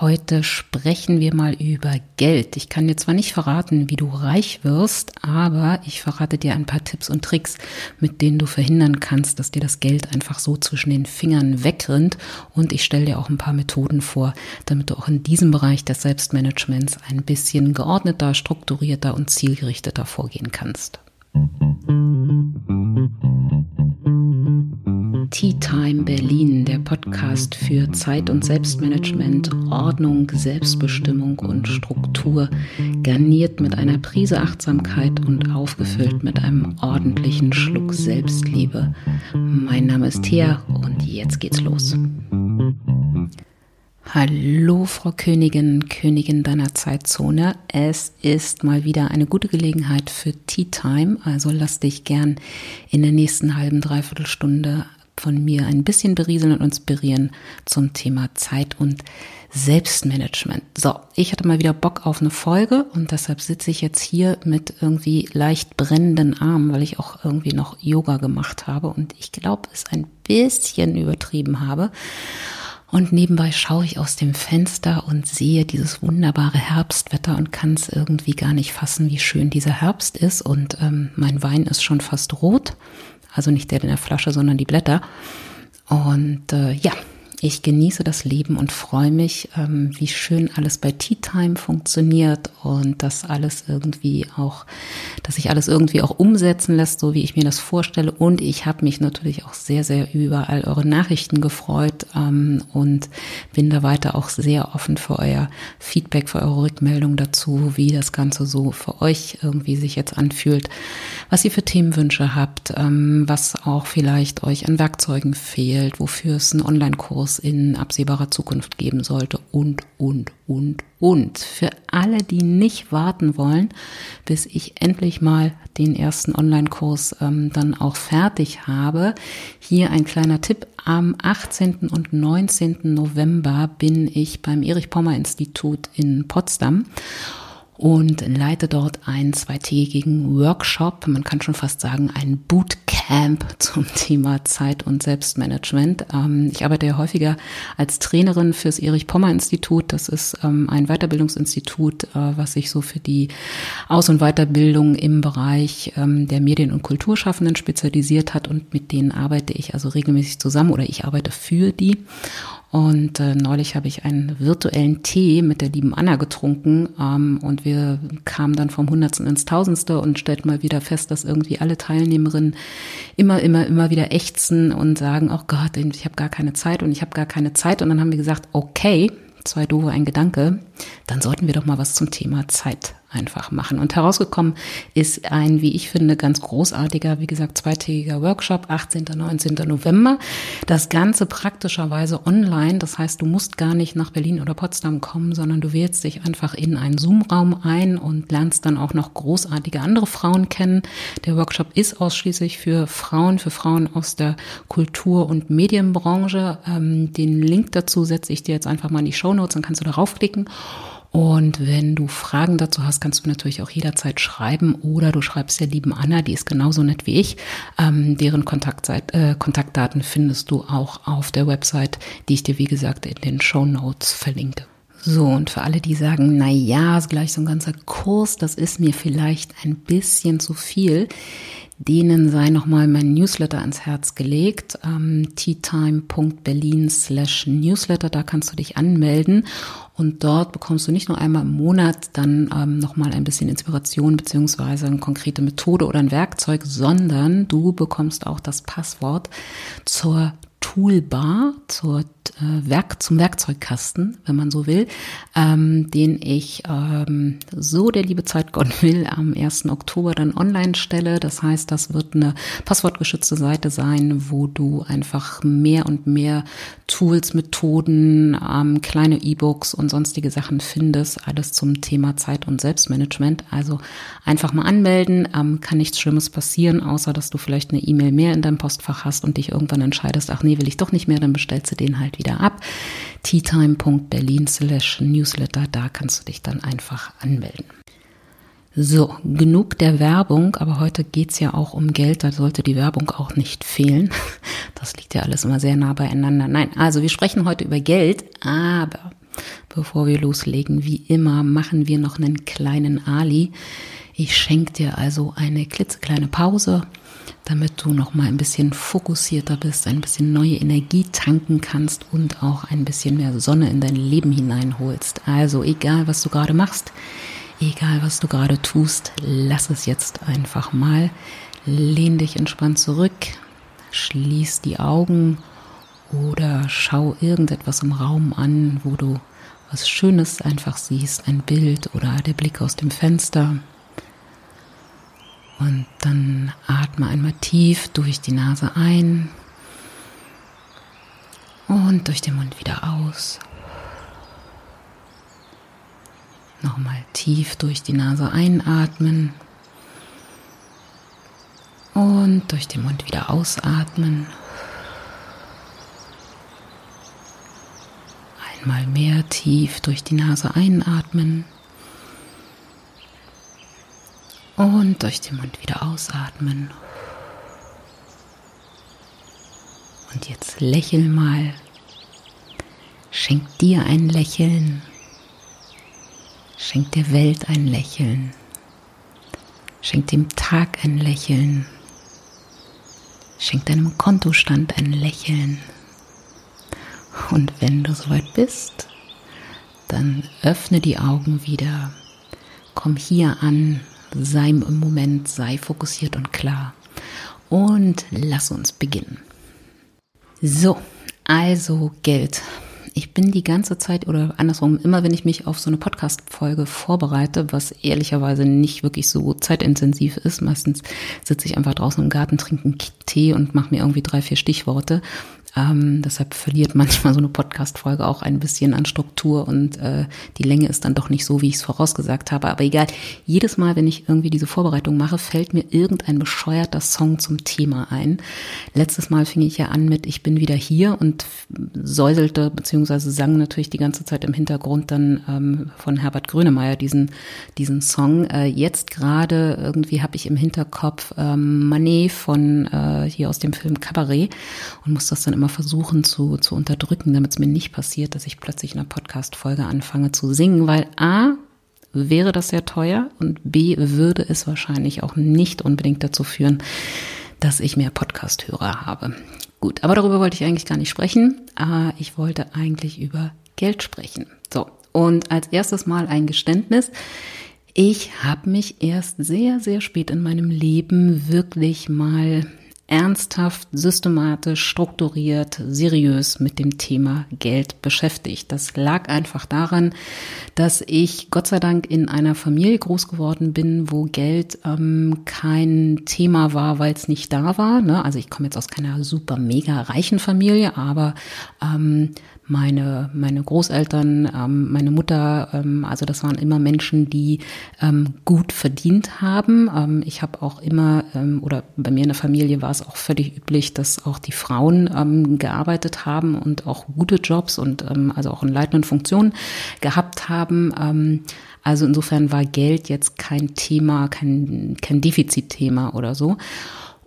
Heute sprechen wir mal über Geld. Ich kann dir zwar nicht verraten, wie du reich wirst, aber ich verrate dir ein paar Tipps und Tricks, mit denen du verhindern kannst, dass dir das Geld einfach so zwischen den Fingern wegrinnt. Und ich stelle dir auch ein paar Methoden vor, damit du auch in diesem Bereich des Selbstmanagements ein bisschen geordneter, strukturierter und zielgerichteter vorgehen kannst. Tea Time Berlin, der Podcast für Zeit- und Selbstmanagement, Ordnung, Selbstbestimmung und Struktur, garniert mit einer Prise Achtsamkeit und aufgefüllt mit einem ordentlichen Schluck Selbstliebe. Mein Name ist Thea und jetzt geht's los. Hallo, Frau Königin, Königin deiner Zeitzone. Es ist mal wieder eine gute Gelegenheit für Tea Time. Also lass dich gern in der nächsten halben, dreiviertel Stunde von mir ein bisschen berieseln und inspirieren zum Thema Zeit und Selbstmanagement. So, ich hatte mal wieder Bock auf eine Folge und deshalb sitze ich jetzt hier mit irgendwie leicht brennenden Armen, weil ich auch irgendwie noch Yoga gemacht habe und ich glaube, es ein bisschen übertrieben habe. Und nebenbei schaue ich aus dem Fenster und sehe dieses wunderbare Herbstwetter und kann es irgendwie gar nicht fassen, wie schön dieser Herbst ist. Und ähm, mein Wein ist schon fast rot. Also nicht der in der Flasche, sondern die Blätter. Und äh, ja, ich genieße das Leben und freue mich, ähm, wie schön alles bei Tea Time funktioniert und dass alles irgendwie auch, dass sich alles irgendwie auch umsetzen lässt, so wie ich mir das vorstelle. Und ich habe mich natürlich auch sehr, sehr über all eure Nachrichten gefreut ähm, und bin da weiter auch sehr offen für euer Feedback, für eure Rückmeldung dazu, wie das Ganze so für euch irgendwie sich jetzt anfühlt, was ihr für Themenwünsche habt, ähm, was auch vielleicht euch an Werkzeugen fehlt, wofür es einen Online-Kurs Kurs in absehbarer Zukunft geben sollte und, und, und, und. Für alle, die nicht warten wollen, bis ich endlich mal den ersten Online-Kurs ähm, dann auch fertig habe, hier ein kleiner Tipp. Am 18. und 19. November bin ich beim Erich-Pommer-Institut in Potsdam und leite dort einen zweitägigen Workshop, man kann schon fast sagen ein Bootcamp zum Thema Zeit- und Selbstmanagement. Ähm, ich arbeite ja häufiger als Trainerin fürs Erich-Pommer-Institut. Das ist ähm, ein Weiterbildungsinstitut, äh, was sich so für die Aus- und Weiterbildung im Bereich ähm, der Medien- und Kulturschaffenden spezialisiert hat und mit denen arbeite ich also regelmäßig zusammen oder ich arbeite für die. Und äh, neulich habe ich einen virtuellen Tee mit der lieben Anna getrunken ähm, und wir kamen dann vom Hundertsten ins Tausendste und stellten mal wieder fest, dass irgendwie alle Teilnehmerinnen immer, immer, immer wieder ächzen und sagen, oh Gott, ich habe gar keine Zeit und ich habe gar keine Zeit. Und dann haben wir gesagt, okay, zwei doofe, ein Gedanke, dann sollten wir doch mal was zum Thema Zeit einfach machen. Und herausgekommen ist ein, wie ich finde, ganz großartiger, wie gesagt, zweitägiger Workshop, 18. 19. November. Das Ganze praktischerweise online. Das heißt, du musst gar nicht nach Berlin oder Potsdam kommen, sondern du wählst dich einfach in einen Zoom-Raum ein und lernst dann auch noch großartige andere Frauen kennen. Der Workshop ist ausschließlich für Frauen, für Frauen aus der Kultur- und Medienbranche. Ähm, den Link dazu setze ich dir jetzt einfach mal in die Show Notes, dann kannst du darauf klicken. Und wenn du Fragen dazu hast, kannst du natürlich auch jederzeit schreiben oder du schreibst der lieben Anna, die ist genauso nett wie ich. Ähm, deren Kontaktzeit, äh, Kontaktdaten findest du auch auf der Website, die ich dir, wie gesagt, in den Show Notes verlinke. So, und für alle, die sagen, na ja, ist gleich so ein ganzer Kurs, das ist mir vielleicht ein bisschen zu viel denen sei nochmal mein Newsletter ans Herz gelegt, ähm, teatime.berlin slash newsletter, da kannst du dich anmelden und dort bekommst du nicht nur einmal im Monat dann ähm, nochmal ein bisschen Inspiration beziehungsweise eine konkrete Methode oder ein Werkzeug, sondern du bekommst auch das Passwort zur Toolbar, zur äh, Werk, zum Werkzeugkasten, wenn man so will, ähm, den ich ähm, so der liebe Zeit Gott will am 1. Oktober dann online stelle. Das heißt, das wird eine passwortgeschützte Seite sein, wo du einfach mehr und mehr Tools, Methoden, ähm, kleine E-Books und sonstige Sachen findest. Alles zum Thema Zeit- und Selbstmanagement. Also einfach mal anmelden. Ähm, kann nichts Schlimmes passieren, außer dass du vielleicht eine E-Mail mehr in deinem Postfach hast und dich irgendwann entscheidest, ach nee, will ich doch nicht mehr, dann bestellst du den halt wieder ab. teatime.berlin slash newsletter, da kannst du dich dann einfach anmelden. So, genug der Werbung, aber heute geht's ja auch um Geld, da sollte die Werbung auch nicht fehlen. Das liegt ja alles immer sehr nah beieinander. Nein, also wir sprechen heute über Geld, aber Bevor wir loslegen, wie immer, machen wir noch einen kleinen Ali. Ich schenke dir also eine klitzekleine Pause, damit du noch mal ein bisschen fokussierter bist, ein bisschen neue Energie tanken kannst und auch ein bisschen mehr Sonne in dein Leben hineinholst. Also egal, was du gerade machst, egal, was du gerade tust, lass es jetzt einfach mal. Lehn dich entspannt zurück, schließ die Augen oder schau irgendetwas im Raum an, wo du was Schönes einfach siehst, ein Bild oder der Blick aus dem Fenster. Und dann atme einmal tief durch die Nase ein und durch den Mund wieder aus. Nochmal tief durch die Nase einatmen und durch den Mund wieder ausatmen. Einmal mehr tief durch die Nase einatmen und durch den Mund wieder ausatmen. Und jetzt lächel mal. Schenk dir ein Lächeln. Schenk der Welt ein Lächeln. Schenk dem Tag ein Lächeln. Schenk deinem Kontostand ein Lächeln. Und wenn du soweit bist, dann öffne die Augen wieder. Komm hier an, sei im Moment, sei fokussiert und klar. Und lass uns beginnen. So, also Geld ich bin die ganze Zeit oder andersrum, immer wenn ich mich auf so eine Podcast-Folge vorbereite, was ehrlicherweise nicht wirklich so zeitintensiv ist, meistens sitze ich einfach draußen im Garten, trinke einen Tee und mache mir irgendwie drei, vier Stichworte ähm, deshalb verliert manchmal so eine Podcast-Folge auch ein bisschen an Struktur und äh, die Länge ist dann doch nicht so, wie ich es vorausgesagt habe. Aber egal, jedes Mal, wenn ich irgendwie diese Vorbereitung mache, fällt mir irgendein bescheuerter Song zum Thema ein. Letztes Mal fing ich ja an mit Ich bin wieder hier und säuselte beziehungsweise sang natürlich die ganze Zeit im Hintergrund dann ähm, von Herbert Grönemeyer diesen, diesen Song. Äh, jetzt gerade irgendwie habe ich im Hinterkopf ähm, Manet von äh, hier aus dem Film Cabaret und muss das dann immer versuchen zu, zu unterdrücken, damit es mir nicht passiert, dass ich plötzlich in einer Podcast-Folge anfange zu singen, weil A, wäre das sehr teuer und B, würde es wahrscheinlich auch nicht unbedingt dazu führen, dass ich mehr Podcast-Hörer habe. Gut, aber darüber wollte ich eigentlich gar nicht sprechen. Ich wollte eigentlich über Geld sprechen. So, und als erstes mal ein Geständnis. Ich habe mich erst sehr, sehr spät in meinem Leben wirklich mal ernsthaft, systematisch, strukturiert, seriös mit dem Thema Geld beschäftigt. Das lag einfach daran, dass ich Gott sei Dank in einer Familie groß geworden bin, wo Geld ähm, kein Thema war, weil es nicht da war. Ne? Also ich komme jetzt aus keiner super mega reichen Familie, aber ähm, meine, meine Großeltern, ähm, meine Mutter, ähm, also das waren immer Menschen, die ähm, gut verdient haben. Ähm, ich habe auch immer, ähm, oder bei mir in der Familie war es auch völlig üblich, dass auch die Frauen ähm, gearbeitet haben und auch gute Jobs und ähm, also auch in leitenden Funktionen gehabt haben. Ähm, also insofern war Geld jetzt kein Thema, kein, kein Defizitthema oder so.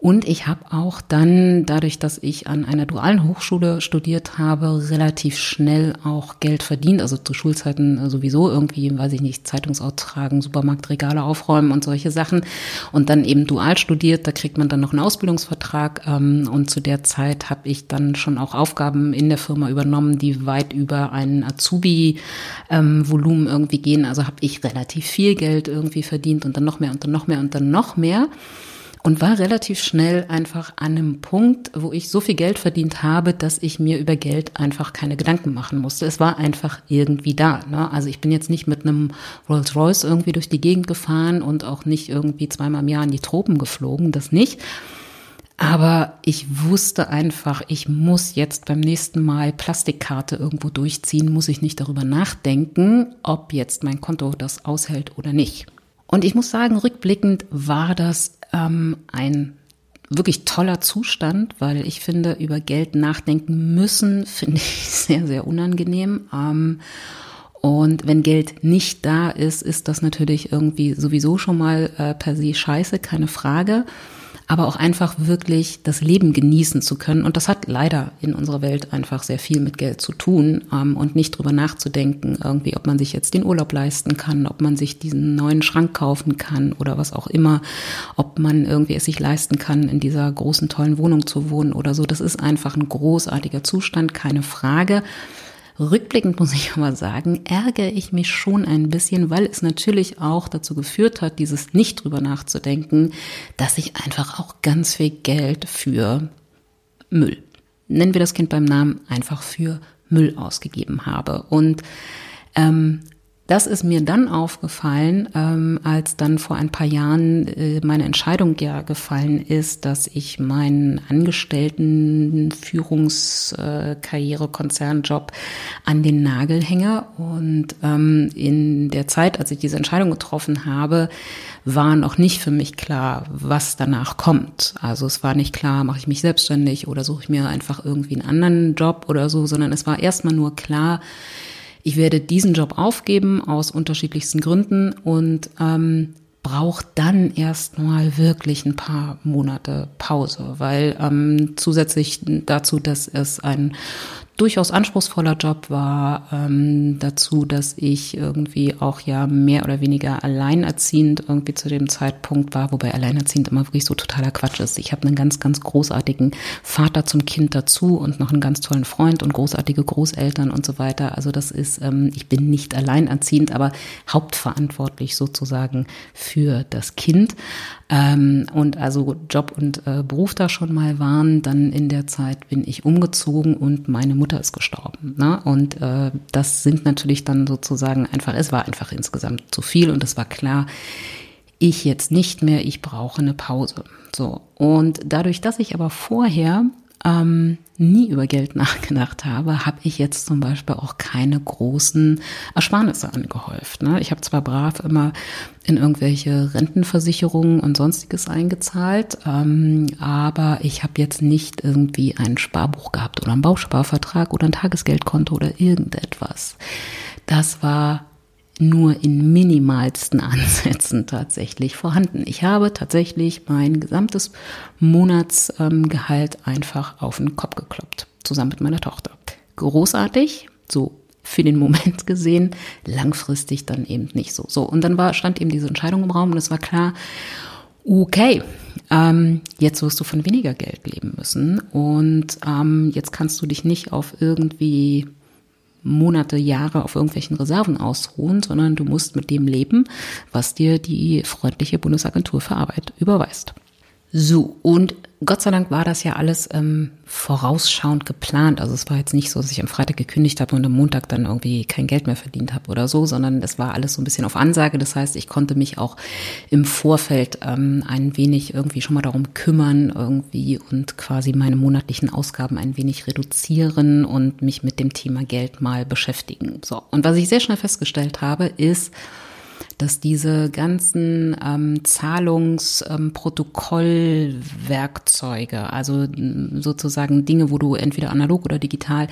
Und ich habe auch dann, dadurch, dass ich an einer dualen Hochschule studiert habe, relativ schnell auch Geld verdient. Also zu Schulzeiten sowieso irgendwie, weiß ich nicht, Zeitungsaustragen, Supermarktregale aufräumen und solche Sachen. Und dann eben dual studiert, da kriegt man dann noch einen Ausbildungsvertrag. Ähm, und zu der Zeit habe ich dann schon auch Aufgaben in der Firma übernommen, die weit über ein Azubi-Volumen irgendwie gehen. Also habe ich relativ viel Geld irgendwie verdient und dann noch mehr und dann noch mehr und dann noch mehr und war relativ schnell einfach an einem Punkt, wo ich so viel Geld verdient habe, dass ich mir über Geld einfach keine Gedanken machen musste. Es war einfach irgendwie da. Ne? Also ich bin jetzt nicht mit einem Rolls Royce irgendwie durch die Gegend gefahren und auch nicht irgendwie zweimal im Jahr in die Tropen geflogen, das nicht. Aber ich wusste einfach, ich muss jetzt beim nächsten Mal Plastikkarte irgendwo durchziehen, muss ich nicht darüber nachdenken, ob jetzt mein Konto das aushält oder nicht. Und ich muss sagen, rückblickend war das ähm, ein wirklich toller Zustand, weil ich finde, über Geld nachdenken müssen, finde ich sehr, sehr unangenehm. Ähm, und wenn Geld nicht da ist, ist das natürlich irgendwie sowieso schon mal äh, per se scheiße, keine Frage. Aber auch einfach wirklich das Leben genießen zu können. Und das hat leider in unserer Welt einfach sehr viel mit Geld zu tun ähm, und nicht drüber nachzudenken, irgendwie, ob man sich jetzt den Urlaub leisten kann, ob man sich diesen neuen Schrank kaufen kann oder was auch immer, ob man irgendwie es sich leisten kann, in dieser großen, tollen Wohnung zu wohnen oder so. Das ist einfach ein großartiger Zustand, keine Frage. Rückblickend muss ich aber sagen, ärgere ich mich schon ein bisschen, weil es natürlich auch dazu geführt hat, dieses nicht drüber nachzudenken, dass ich einfach auch ganz viel Geld für Müll, nennen wir das Kind beim Namen, einfach für Müll ausgegeben habe. Und ähm, das ist mir dann aufgefallen, ähm, als dann vor ein paar Jahren äh, meine Entscheidung ja gefallen ist, dass ich meinen Angestellten Führungskarriere, Konzernjob an den Nagel hänge. Und ähm, in der Zeit, als ich diese Entscheidung getroffen habe, war noch nicht für mich klar, was danach kommt. Also es war nicht klar, mache ich mich selbstständig oder suche ich mir einfach irgendwie einen anderen Job oder so, sondern es war erstmal nur klar, ich werde diesen Job aufgeben aus unterschiedlichsten Gründen und ähm, braucht dann erstmal wirklich ein paar Monate Pause, weil ähm, zusätzlich dazu, dass es ein durchaus anspruchsvoller Job war, ähm, dazu, dass ich irgendwie auch ja mehr oder weniger alleinerziehend irgendwie zu dem Zeitpunkt war, wobei alleinerziehend immer wirklich so totaler Quatsch ist. Ich habe einen ganz, ganz großartigen Vater zum Kind dazu und noch einen ganz tollen Freund und großartige Großeltern und so weiter. Also das ist, ähm, ich bin nicht alleinerziehend, aber hauptverantwortlich sozusagen für das Kind. Ähm, und also Job und äh, Beruf da schon mal waren, dann in der Zeit bin ich umgezogen und meine Mutter ist gestorben. Ne? Und äh, das sind natürlich dann sozusagen einfach, es war einfach insgesamt zu viel und es war klar, ich jetzt nicht mehr, ich brauche eine Pause. So. Und dadurch, dass ich aber vorher ähm, nie über Geld nachgedacht habe, habe ich jetzt zum Beispiel auch keine großen Ersparnisse angehäuft. Ne? Ich habe zwar brav immer in irgendwelche Rentenversicherungen und sonstiges eingezahlt, ähm, aber ich habe jetzt nicht irgendwie ein Sparbuch gehabt oder einen Bausparvertrag oder ein Tagesgeldkonto oder irgendetwas. Das war nur in minimalsten Ansätzen tatsächlich vorhanden. Ich habe tatsächlich mein gesamtes Monatsgehalt einfach auf den Kopf gekloppt, zusammen mit meiner Tochter. Großartig, so für den Moment gesehen, langfristig dann eben nicht so. So, und dann war, stand eben diese Entscheidung im Raum und es war klar, okay, ähm, jetzt wirst du von weniger Geld leben müssen und ähm, jetzt kannst du dich nicht auf irgendwie Monate, Jahre auf irgendwelchen Reserven ausruhen, sondern du musst mit dem leben, was dir die freundliche Bundesagentur für Arbeit überweist. So, und Gott sei Dank war das ja alles ähm, vorausschauend geplant. Also es war jetzt nicht so, dass ich am Freitag gekündigt habe und am Montag dann irgendwie kein Geld mehr verdient habe oder so, sondern es war alles so ein bisschen auf Ansage. Das heißt, ich konnte mich auch im Vorfeld ähm, ein wenig irgendwie schon mal darum kümmern irgendwie und quasi meine monatlichen Ausgaben ein wenig reduzieren und mich mit dem Thema Geld mal beschäftigen. So. Und was ich sehr schnell festgestellt habe, ist, dass diese ganzen ähm, Zahlungsprotokollwerkzeuge, ähm, also sozusagen Dinge, wo du entweder analog oder digital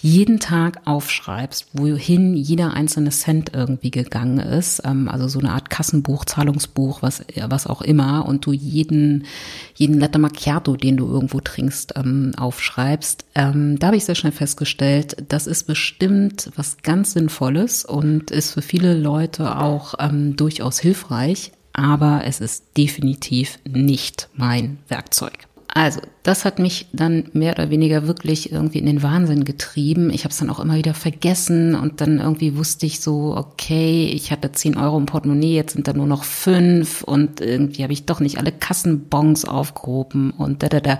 jeden Tag aufschreibst, wohin jeder einzelne Cent irgendwie gegangen ist, ähm, also so eine Art Kassenbuch, Zahlungsbuch, was, was auch immer, und du jeden, jeden Latte Macchiato, den du irgendwo trinkst, ähm, aufschreibst, ähm, da habe ich sehr schnell festgestellt, das ist bestimmt was ganz Sinnvolles und ist für viele Leute auch durchaus hilfreich, aber es ist definitiv nicht mein Werkzeug. Also, das hat mich dann mehr oder weniger wirklich irgendwie in den Wahnsinn getrieben. Ich habe es dann auch immer wieder vergessen und dann irgendwie wusste ich so, okay, ich hatte 10 Euro im Portemonnaie, jetzt sind da nur noch fünf und irgendwie habe ich doch nicht alle Kassenbons aufgehoben und da, da, da.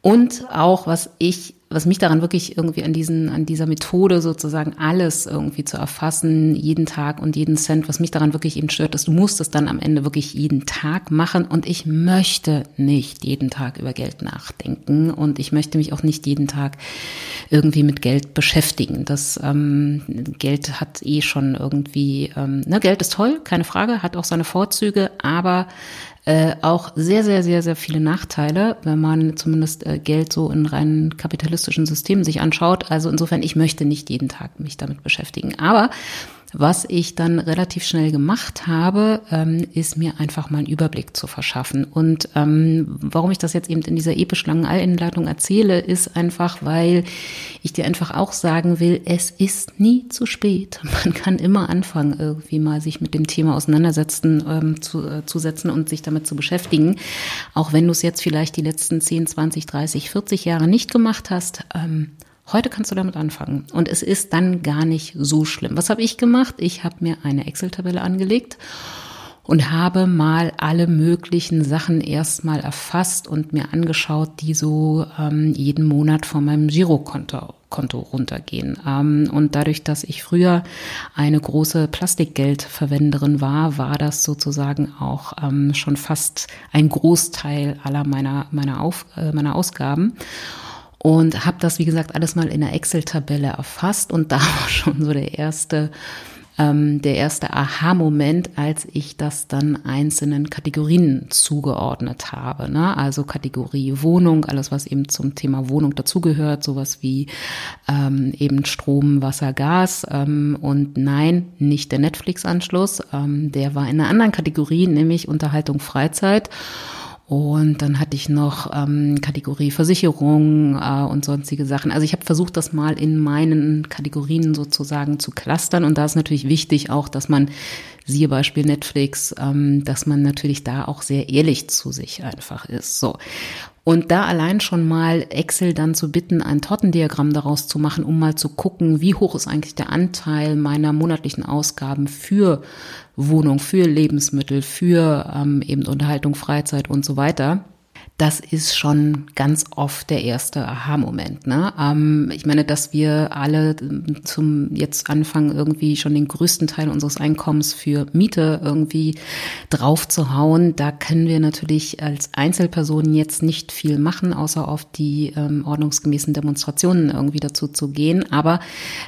Und auch, was ich was mich daran wirklich irgendwie an diesen, an dieser Methode sozusagen alles irgendwie zu erfassen, jeden Tag und jeden Cent, was mich daran wirklich eben stört, ist, du musst es dann am Ende wirklich jeden Tag machen und ich möchte nicht jeden Tag über Geld nachdenken und ich möchte mich auch nicht jeden Tag irgendwie mit Geld beschäftigen. Das ähm, Geld hat eh schon irgendwie, ähm, ne, Geld ist toll, keine Frage, hat auch seine Vorzüge, aber äh, auch sehr, sehr, sehr, sehr viele Nachteile, wenn man zumindest äh, Geld so in rein kapitalistischen Systemen sich anschaut. Also insofern, ich möchte nicht jeden Tag mich damit beschäftigen. Aber was ich dann relativ schnell gemacht habe, ähm, ist mir einfach mal einen Überblick zu verschaffen. Und ähm, warum ich das jetzt eben in dieser episch langen Einleitung erzähle, ist einfach, weil ich dir einfach auch sagen will, es ist nie zu spät. Man kann immer anfangen, irgendwie mal sich mit dem Thema auseinandersetzen, ähm, zu, äh, zu setzen und sich damit zu beschäftigen. Auch wenn du es jetzt vielleicht die letzten 10, 20, 30, 40 Jahre nicht gemacht hast. Ähm, Heute kannst du damit anfangen. Und es ist dann gar nicht so schlimm. Was habe ich gemacht? Ich habe mir eine Excel-Tabelle angelegt und habe mal alle möglichen Sachen erstmal erfasst und mir angeschaut, die so ähm, jeden Monat von meinem Girokonto Konto runtergehen. Ähm, und dadurch, dass ich früher eine große Plastikgeldverwenderin war, war das sozusagen auch ähm, schon fast ein Großteil aller meiner, meiner, Auf, äh, meiner Ausgaben und habe das, wie gesagt, alles mal in der Excel-Tabelle erfasst und da war schon so der erste ähm, der erste Aha-Moment, als ich das dann einzelnen Kategorien zugeordnet habe. Ne? Also Kategorie Wohnung, alles was eben zum Thema Wohnung dazugehört, sowas wie ähm, eben Strom, Wasser, Gas ähm, und nein, nicht der Netflix-Anschluss, ähm, der war in einer anderen Kategorie, nämlich Unterhaltung, Freizeit. Und dann hatte ich noch ähm, Kategorie Versicherung äh, und sonstige Sachen. Also ich habe versucht, das mal in meinen Kategorien sozusagen zu clustern. Und da ist natürlich wichtig auch, dass man, siehe Beispiel Netflix, ähm, dass man natürlich da auch sehr ehrlich zu sich einfach ist. So. Und da allein schon mal Excel dann zu bitten, ein Tortendiagramm daraus zu machen, um mal zu gucken, wie hoch ist eigentlich der Anteil meiner monatlichen Ausgaben für Wohnung, für Lebensmittel, für ähm, eben Unterhaltung, Freizeit und so weiter das ist schon ganz oft der erste Aha-Moment. Ne? Ähm, ich meine, dass wir alle zum jetzt anfangen, irgendwie schon den größten Teil unseres Einkommens für Miete irgendwie drauf zu hauen, da können wir natürlich als Einzelpersonen jetzt nicht viel machen, außer auf die ähm, ordnungsgemäßen Demonstrationen irgendwie dazu zu gehen. Aber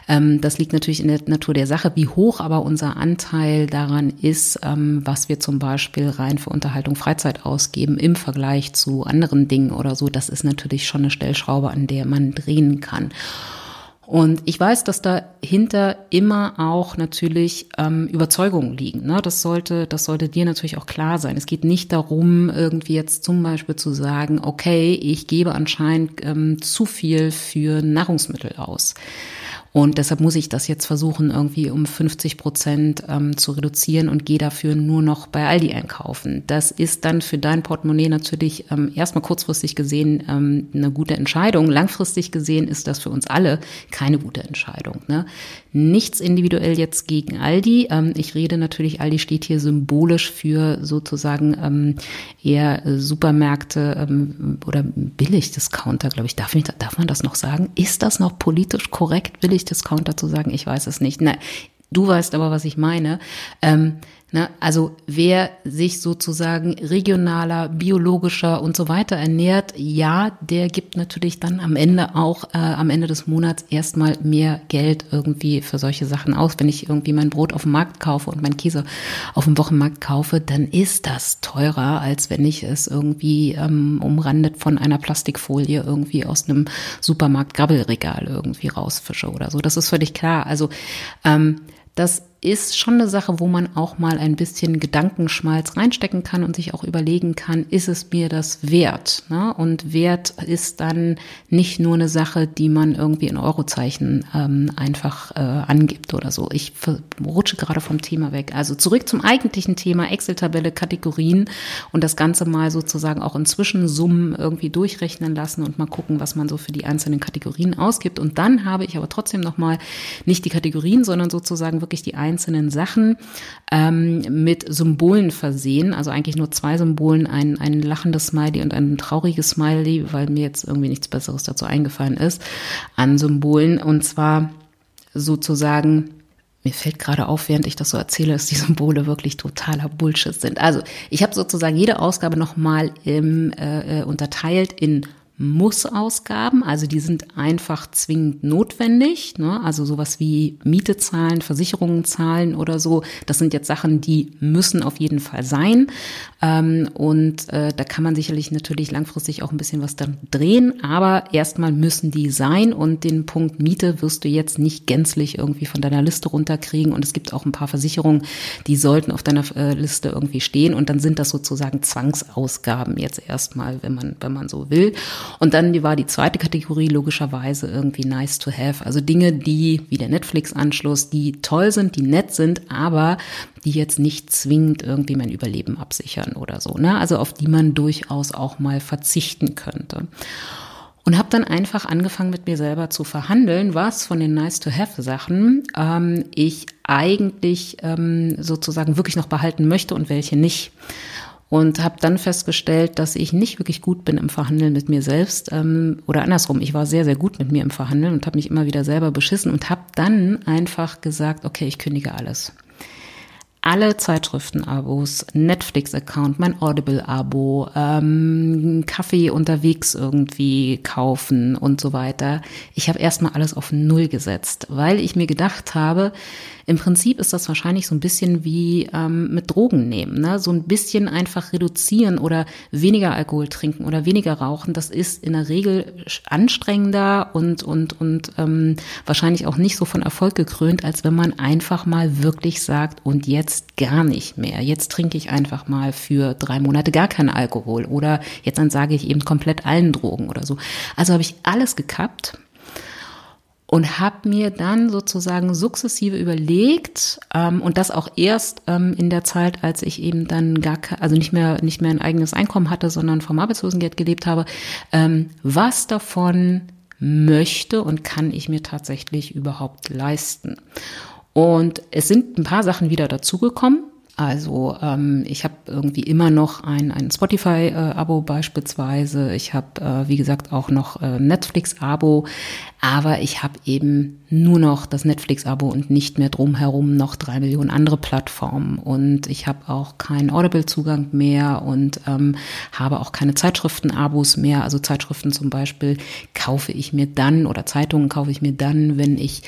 ähm, das liegt natürlich in der Natur der Sache, wie hoch aber unser Anteil daran ist, ähm, was wir zum Beispiel rein für Unterhaltung, Freizeit ausgeben im Vergleich zu anderen Dingen oder so, das ist natürlich schon eine Stellschraube, an der man drehen kann. Und ich weiß, dass dahinter immer auch natürlich ähm, Überzeugungen liegen. Ne? Das sollte, das sollte dir natürlich auch klar sein. Es geht nicht darum, irgendwie jetzt zum Beispiel zu sagen, okay, ich gebe anscheinend ähm, zu viel für Nahrungsmittel aus. Und deshalb muss ich das jetzt versuchen, irgendwie um 50 Prozent ähm, zu reduzieren und gehe dafür nur noch bei Aldi einkaufen. Das ist dann für dein Portemonnaie natürlich ähm, erstmal kurzfristig gesehen ähm, eine gute Entscheidung. Langfristig gesehen ist das für uns alle keine gute Entscheidung. Ne? Nichts individuell jetzt gegen Aldi. Ähm, ich rede natürlich, Aldi steht hier symbolisch für sozusagen ähm, eher Supermärkte ähm, oder Billigdiscounter, glaube ich. Darf, ich. darf man das noch sagen? Ist das noch politisch korrekt, Billigdiscounter zu sagen? Ich weiß es nicht. Na, du weißt aber, was ich meine. Ähm? Also wer sich sozusagen regionaler, biologischer und so weiter ernährt, ja, der gibt natürlich dann am Ende auch äh, am Ende des Monats erstmal mehr Geld irgendwie für solche Sachen aus. Wenn ich irgendwie mein Brot auf dem Markt kaufe und mein Käse auf dem Wochenmarkt kaufe, dann ist das teurer, als wenn ich es irgendwie ähm, umrandet von einer Plastikfolie irgendwie aus einem Supermarkt Grabbelregal irgendwie rausfische oder so. Das ist völlig klar. Also ähm, das ist schon eine Sache, wo man auch mal ein bisschen Gedankenschmalz reinstecken kann und sich auch überlegen kann, ist es mir das wert? Ne? Und Wert ist dann nicht nur eine Sache, die man irgendwie in Eurozeichen ähm, einfach äh, angibt oder so. Ich rutsche gerade vom Thema weg. Also zurück zum eigentlichen Thema Excel-Tabelle, Kategorien und das Ganze mal sozusagen auch in Zwischensummen irgendwie durchrechnen lassen und mal gucken, was man so für die einzelnen Kategorien ausgibt. Und dann habe ich aber trotzdem nochmal nicht die Kategorien, sondern sozusagen wirklich die einzelnen Sachen ähm, mit Symbolen versehen. Also eigentlich nur zwei Symbolen, ein, ein lachendes Smiley und ein trauriges Smiley, weil mir jetzt irgendwie nichts Besseres dazu eingefallen ist, an Symbolen. Und zwar sozusagen mir fällt gerade auf, während ich das so erzähle, dass die Symbole wirklich totaler Bullshit sind. Also ich habe sozusagen jede Ausgabe nochmal äh, äh, unterteilt in Muss-Ausgaben, also die sind einfach zwingend notwendig. Ne? Also sowas wie Miete zahlen, Versicherungen zahlen oder so, das sind jetzt Sachen, die müssen auf jeden Fall sein. Ähm, und äh, da kann man sicherlich natürlich langfristig auch ein bisschen was dann drehen, aber erstmal müssen die sein und den Punkt Miete wirst du jetzt nicht gänzlich irgendwie von deiner Liste runterkriegen. Und es gibt auch ein paar Versicherungen, die sollten auf deiner äh, Liste irgendwie stehen und dann sind das sozusagen Zwangsausgaben jetzt erstmal, wenn man, wenn man so will. Und dann war die zweite Kategorie logischerweise irgendwie nice to have. Also Dinge, die wie der Netflix-Anschluss, die toll sind, die nett sind, aber die jetzt nicht zwingend irgendwie mein Überleben absichern oder so. Ne? Also auf die man durchaus auch mal verzichten könnte. Und habe dann einfach angefangen mit mir selber zu verhandeln, was von den Nice-to-Have-Sachen ähm, ich eigentlich ähm, sozusagen wirklich noch behalten möchte und welche nicht und habe dann festgestellt, dass ich nicht wirklich gut bin im Verhandeln mit mir selbst ähm, oder andersrum, ich war sehr, sehr gut mit mir im Verhandeln und habe mich immer wieder selber beschissen und habe dann einfach gesagt, okay, ich kündige alles alle Zeitschriften-Abos, Netflix-Account, mein Audible-Abo, ähm, Kaffee unterwegs irgendwie kaufen und so weiter. Ich habe erstmal alles auf Null gesetzt, weil ich mir gedacht habe, im Prinzip ist das wahrscheinlich so ein bisschen wie ähm, mit Drogen nehmen. Ne? So ein bisschen einfach reduzieren oder weniger Alkohol trinken oder weniger rauchen. Das ist in der Regel anstrengender und, und, und ähm, wahrscheinlich auch nicht so von Erfolg gekrönt, als wenn man einfach mal wirklich sagt, und jetzt gar nicht mehr. Jetzt trinke ich einfach mal für drei Monate gar keinen Alkohol oder jetzt dann sage ich eben komplett allen Drogen oder so. Also habe ich alles gekappt und habe mir dann sozusagen sukzessive überlegt ähm, und das auch erst ähm, in der Zeit, als ich eben dann gar also nicht mehr nicht mehr ein eigenes Einkommen hatte, sondern vom Arbeitslosengeld gelebt habe, ähm, was davon möchte und kann ich mir tatsächlich überhaupt leisten. Und es sind ein paar Sachen wieder dazugekommen. Also ähm, ich habe irgendwie immer noch ein, ein Spotify-Abo beispielsweise. Ich habe, äh, wie gesagt, auch noch äh, Netflix-Abo. Aber ich habe eben nur noch das Netflix-Abo und nicht mehr drumherum noch drei Millionen andere Plattformen. Und ich habe auch keinen Audible-Zugang mehr und ähm, habe auch keine Zeitschriften-Abos mehr. Also Zeitschriften zum Beispiel kaufe ich mir dann oder Zeitungen kaufe ich mir dann, wenn ich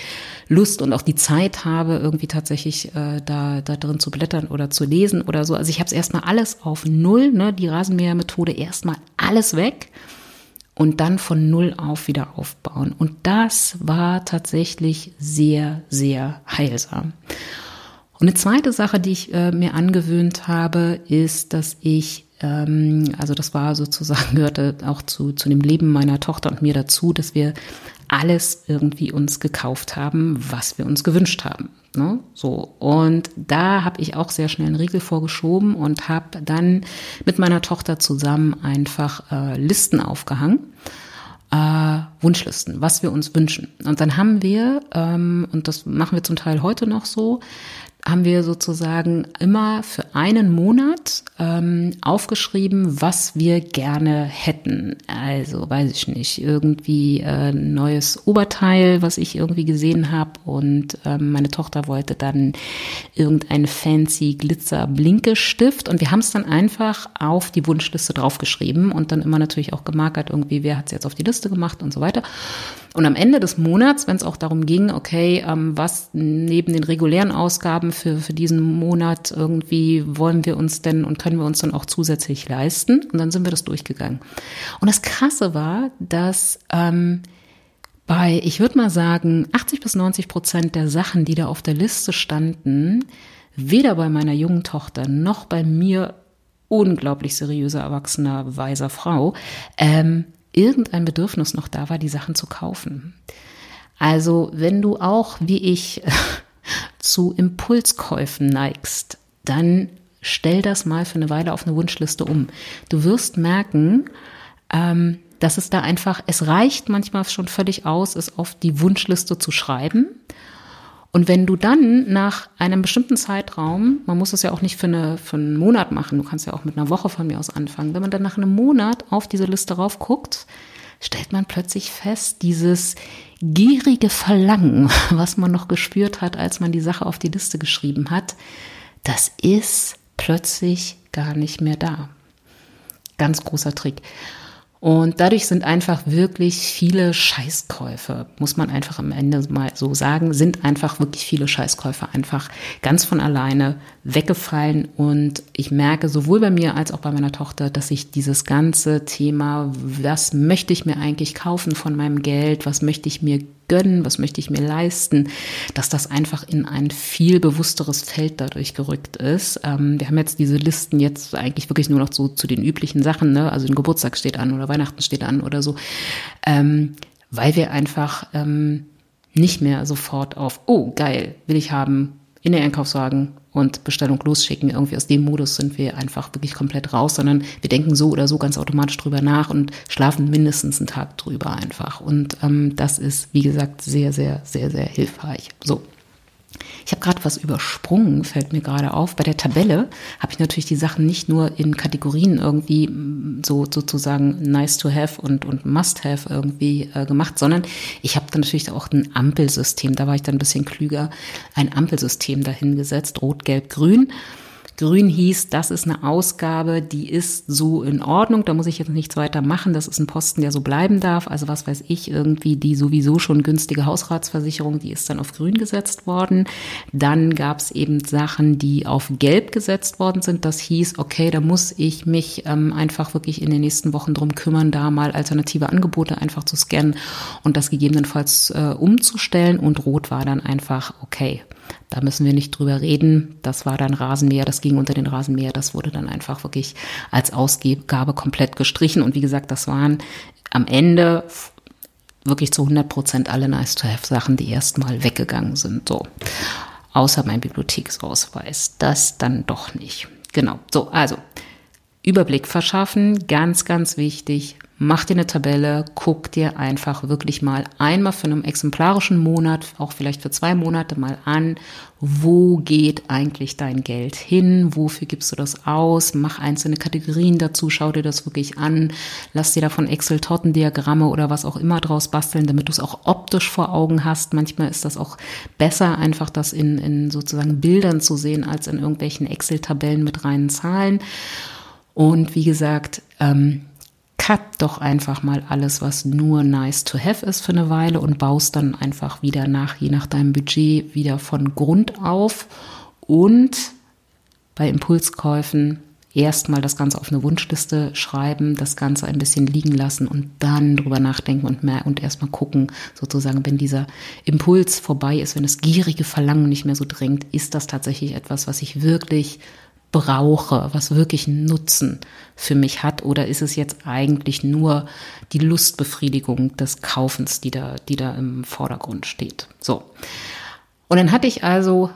Lust und auch die Zeit habe, irgendwie tatsächlich äh, da, da drin zu blättern oder zu lesen oder so. Also ich habe es erstmal alles auf Null, ne, die Rasenmähermethode erstmal alles weg und dann von Null auf wieder aufbauen. Und das war tatsächlich sehr, sehr heilsam. Und eine zweite Sache, die ich äh, mir angewöhnt habe, ist, dass ich, ähm, also das war sozusagen, gehörte auch zu, zu dem Leben meiner Tochter und mir dazu, dass wir alles irgendwie uns gekauft haben, was wir uns gewünscht haben. Ne? So und da habe ich auch sehr schnell einen Riegel vorgeschoben und habe dann mit meiner Tochter zusammen einfach äh, Listen aufgehangen. Äh, Wunschlisten, was wir uns wünschen. Und dann haben wir, ähm, und das machen wir zum Teil heute noch so, haben wir sozusagen immer für einen Monat ähm, aufgeschrieben, was wir gerne hätten. Also weiß ich nicht, irgendwie äh, neues Oberteil, was ich irgendwie gesehen habe und ähm, meine Tochter wollte dann irgendeinen fancy Glitzer Blinke Stift und wir haben es dann einfach auf die Wunschliste draufgeschrieben und dann immer natürlich auch gemarkert irgendwie, wer hat es jetzt auf die Liste gemacht und so weiter. Und am Ende des Monats, wenn es auch darum ging, okay, ähm, was neben den regulären Ausgaben für, für diesen Monat irgendwie wollen wir uns denn und können wir uns dann auch zusätzlich leisten? Und dann sind wir das durchgegangen. Und das Krasse war, dass ähm, bei, ich würde mal sagen, 80 bis 90 Prozent der Sachen, die da auf der Liste standen, weder bei meiner jungen Tochter noch bei mir unglaublich seriöser, erwachsener, weiser Frau, ähm, irgendein Bedürfnis noch da war, die Sachen zu kaufen. Also wenn du auch wie ich zu Impulskäufen neigst, dann stell das mal für eine Weile auf eine Wunschliste um. Du wirst merken, ähm, dass es da einfach, es reicht manchmal schon völlig aus, es auf die Wunschliste zu schreiben und wenn du dann nach einem bestimmten Zeitraum, man muss es ja auch nicht für, eine, für einen Monat machen, du kannst ja auch mit einer Woche von mir aus anfangen, wenn man dann nach einem Monat auf diese Liste raufguckt, stellt man plötzlich fest, dieses gierige Verlangen, was man noch gespürt hat, als man die Sache auf die Liste geschrieben hat, das ist plötzlich gar nicht mehr da. Ganz großer Trick. Und dadurch sind einfach wirklich viele Scheißkäufe, muss man einfach am Ende mal so sagen, sind einfach wirklich viele Scheißkäufe einfach ganz von alleine weggefallen. Und ich merke sowohl bei mir als auch bei meiner Tochter, dass ich dieses ganze Thema, was möchte ich mir eigentlich kaufen von meinem Geld, was möchte ich mir gönnen, was möchte ich mir leisten, dass das einfach in ein viel bewussteres Feld dadurch gerückt ist. Ähm, wir haben jetzt diese Listen jetzt eigentlich wirklich nur noch so zu den üblichen Sachen, ne? also ein Geburtstag steht an oder Weihnachten steht an oder so, ähm, weil wir einfach ähm, nicht mehr sofort auf, oh geil, will ich haben, in den Einkaufswagen und Bestellung losschicken. Irgendwie aus dem Modus sind wir einfach wirklich komplett raus, sondern wir denken so oder so ganz automatisch drüber nach und schlafen mindestens einen Tag drüber einfach. Und ähm, das ist, wie gesagt, sehr, sehr, sehr, sehr hilfreich. So. Ich habe gerade was übersprungen, fällt mir gerade auf. Bei der Tabelle habe ich natürlich die Sachen nicht nur in Kategorien irgendwie mm, so sozusagen nice to have und, und must have irgendwie äh, gemacht, sondern ich habe dann natürlich auch ein Ampelsystem. Da war ich dann ein bisschen klüger. Ein Ampelsystem dahingesetzt, rot, gelb, grün. Grün hieß, das ist eine Ausgabe, die ist so in Ordnung, da muss ich jetzt nichts weiter machen, das ist ein Posten, der so bleiben darf. Also was weiß ich, irgendwie die sowieso schon günstige Hausratsversicherung, die ist dann auf Grün gesetzt worden. Dann gab es eben Sachen, die auf Gelb gesetzt worden sind. Das hieß, okay, da muss ich mich ähm, einfach wirklich in den nächsten Wochen drum kümmern, da mal alternative Angebote einfach zu scannen und das gegebenenfalls äh, umzustellen. Und Rot war dann einfach, okay, da müssen wir nicht drüber reden. Das war dann Rasenmäher, das ging unter den Rasenmäher, das wurde dann einfach wirklich als Ausgabe komplett gestrichen. Und wie gesagt, das waren am Ende wirklich zu 100 Prozent alle Nice-to-Have-Sachen, die erstmal weggegangen sind. So. Außer mein Bibliotheksausweis. Das dann doch nicht. Genau. So, also. Überblick verschaffen, ganz, ganz wichtig mach dir eine Tabelle, guck dir einfach wirklich mal einmal für einen exemplarischen Monat, auch vielleicht für zwei Monate mal an, wo geht eigentlich dein Geld hin, wofür gibst du das aus, mach einzelne Kategorien dazu, schau dir das wirklich an, lass dir davon Excel-Tortendiagramme oder was auch immer draus basteln, damit du es auch optisch vor Augen hast. Manchmal ist das auch besser, einfach das in, in sozusagen Bildern zu sehen, als in irgendwelchen Excel-Tabellen mit reinen Zahlen. Und wie gesagt, ähm, cut doch einfach mal alles, was nur nice to have ist für eine Weile und baust dann einfach wieder nach, je nach deinem Budget, wieder von Grund auf. Und bei Impulskäufen erstmal das Ganze auf eine Wunschliste schreiben, das Ganze ein bisschen liegen lassen und dann drüber nachdenken und mehr und erstmal gucken, sozusagen, wenn dieser Impuls vorbei ist, wenn das gierige Verlangen nicht mehr so drängt, ist das tatsächlich etwas, was ich wirklich brauche, was wirklich Nutzen für mich hat, oder ist es jetzt eigentlich nur die Lustbefriedigung des Kaufens, die da, die da im Vordergrund steht? So. Und dann hatte ich also